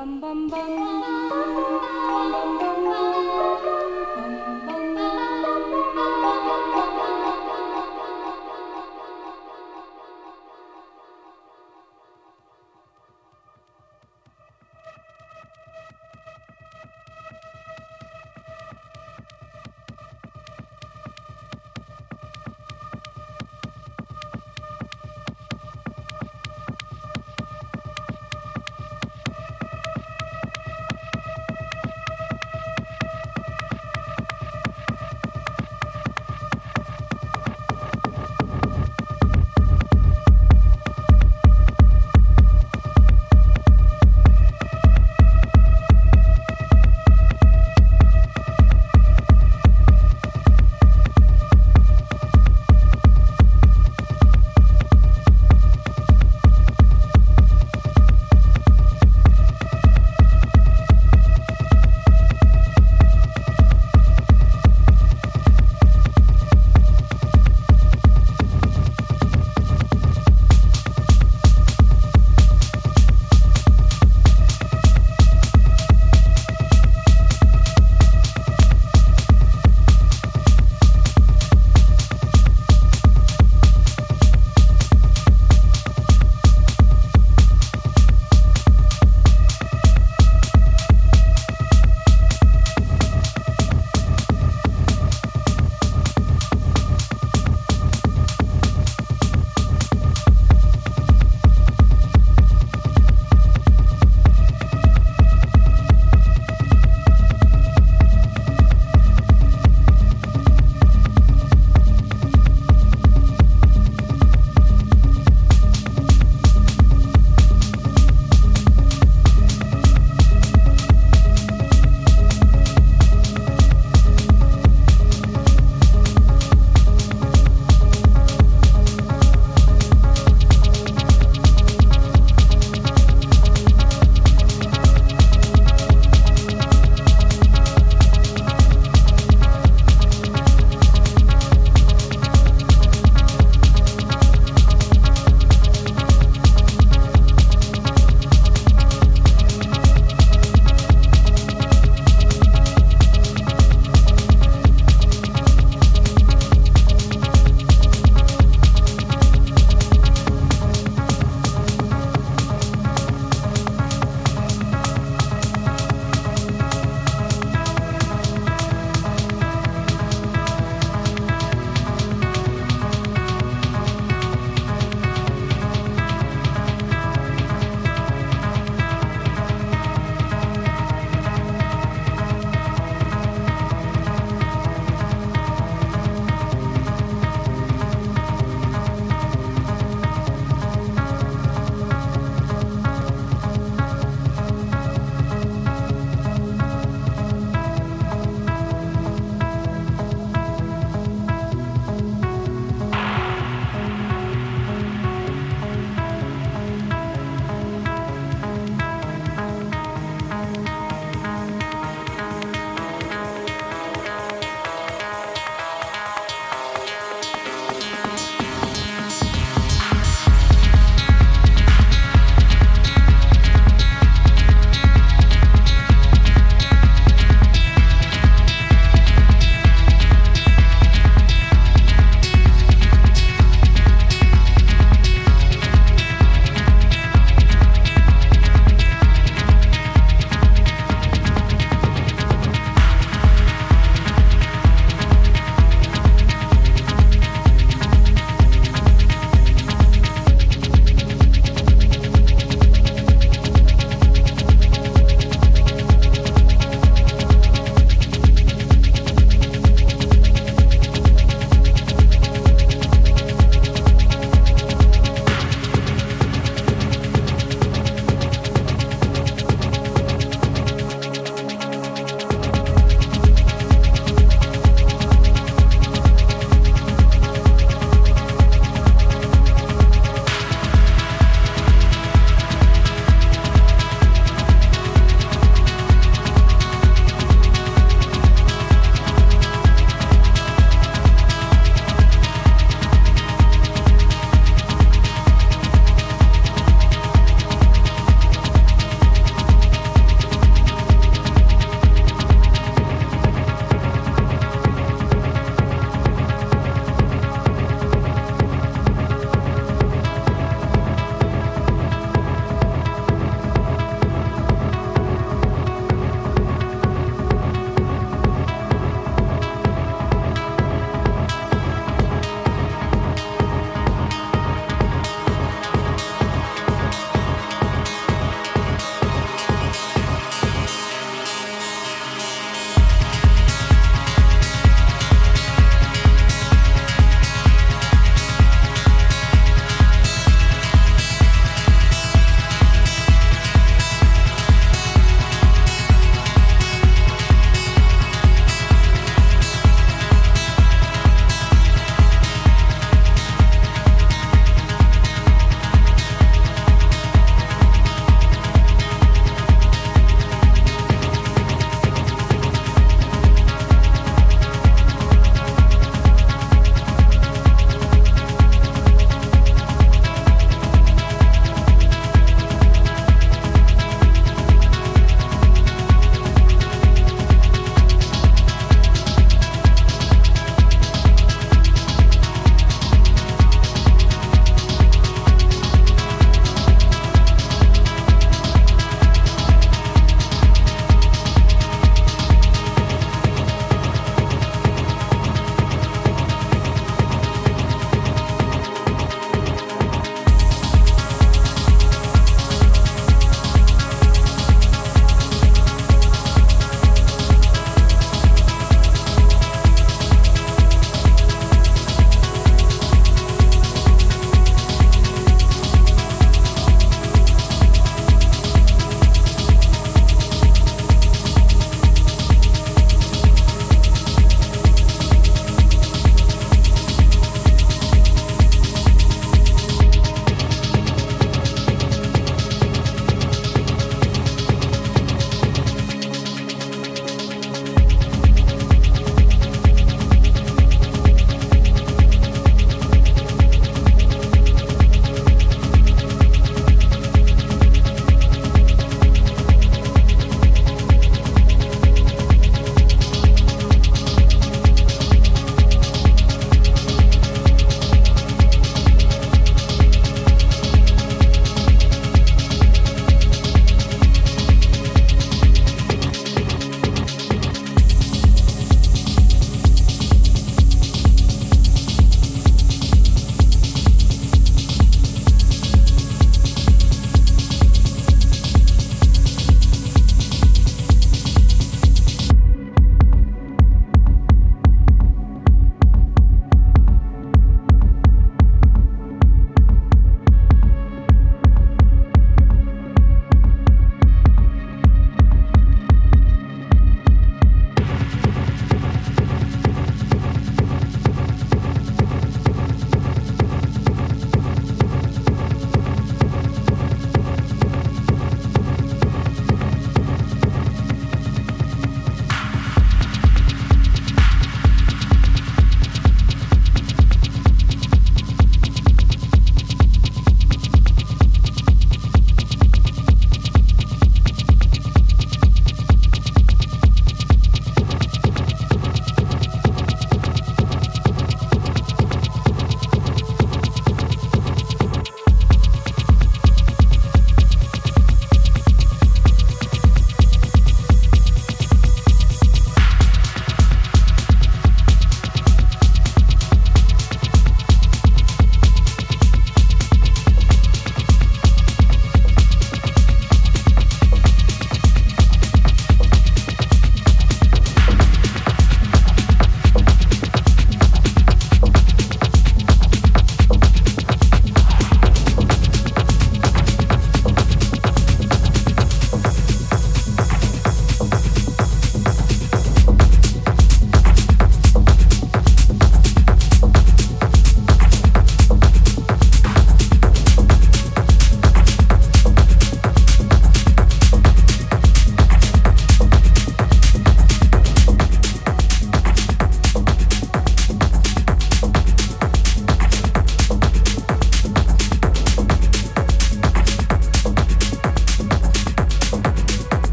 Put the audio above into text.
bum bum bum.